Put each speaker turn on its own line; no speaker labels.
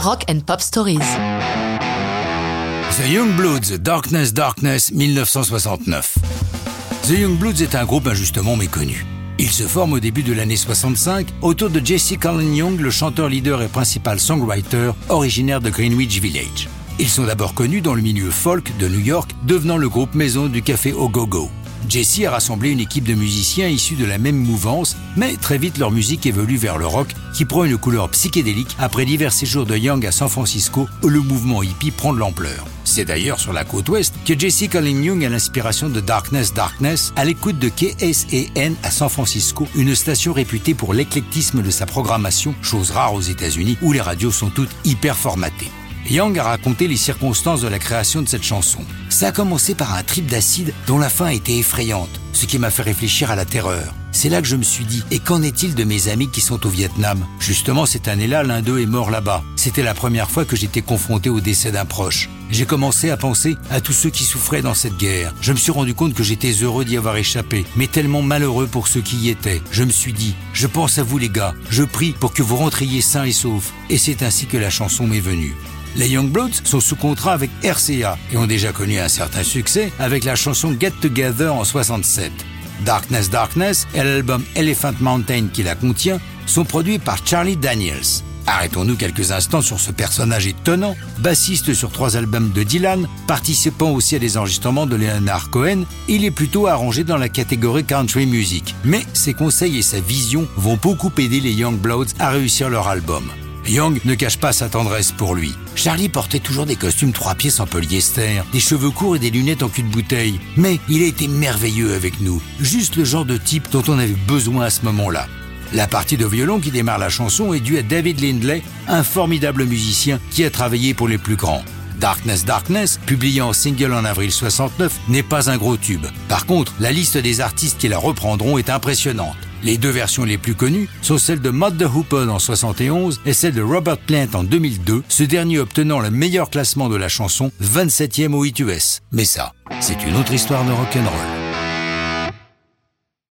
Rock and Pop Stories.
The Youngbloods, Darkness, Darkness, 1969. The Youngbloods est un groupe injustement méconnu. Il se forme au début de l'année 65 autour de Jesse Cullen Young, le chanteur leader et principal songwriter originaire de Greenwich Village. Ils sont d'abord connus dans le milieu folk de New York, devenant le groupe maison du café Au Go Go. Jesse a rassemblé une équipe de musiciens issus de la même mouvance, mais très vite leur musique évolue vers le rock, qui prend une couleur psychédélique après divers séjours de Young à San Francisco, où le mouvement hippie prend de l'ampleur. C'est d'ailleurs sur la côte ouest que Jesse Colin Young a l'inspiration de Darkness Darkness à l'écoute de KSAN à San Francisco, une station réputée pour l'éclectisme de sa programmation, chose rare aux États-Unis où les radios sont toutes hyper formatées. Young a raconté les circonstances de la création de cette chanson. Ça a commencé par un trip d'acide dont la fin a été effrayante, ce qui m'a fait réfléchir à la terreur. C'est là que je me suis dit, et qu'en est-il de mes amis qui sont au Vietnam? Justement, cette année-là, l'un d'eux est mort là-bas. C'était la première fois que j'étais confronté au décès d'un proche. J'ai commencé à penser à tous ceux qui souffraient dans cette guerre. Je me suis rendu compte que j'étais heureux d'y avoir échappé, mais tellement malheureux pour ceux qui y étaient. Je me suis dit, je pense à vous les gars, je prie pour que vous rentriez sains et saufs. Et c'est ainsi que la chanson m'est venue. Les Youngbloods sont sous contrat avec RCA et ont déjà connu un certain succès avec la chanson Get Together en 67. Darkness Darkness et l'album Elephant Mountain qui la contient sont produits par Charlie Daniels. Arrêtons-nous quelques instants sur ce personnage étonnant, bassiste sur trois albums de Dylan, participant aussi à des enregistrements de Leonard Cohen, il est plutôt arrangé dans la catégorie country music. Mais ses conseils et sa vision vont beaucoup aider les Youngbloods à réussir leur album. Young ne cache pas sa tendresse pour lui. Charlie portait toujours des costumes trois pièces en polyester, des cheveux courts et des lunettes en cul de bouteille. Mais il a été merveilleux avec nous, juste le genre de type dont on avait besoin à ce moment-là. La partie de violon qui démarre la chanson est due à David Lindley, un formidable musicien qui a travaillé pour les plus grands. Darkness Darkness, publié en single en avril 69, n'est pas un gros tube. Par contre, la liste des artistes qui la reprendront est impressionnante. Les deux versions les plus connues sont celles de Mud the Hoople en 71 et celle de Robert Plant en 2002, ce dernier obtenant le meilleur classement de la chanson, 27e au hit US. Mais ça, c'est une autre histoire de rock'n'roll.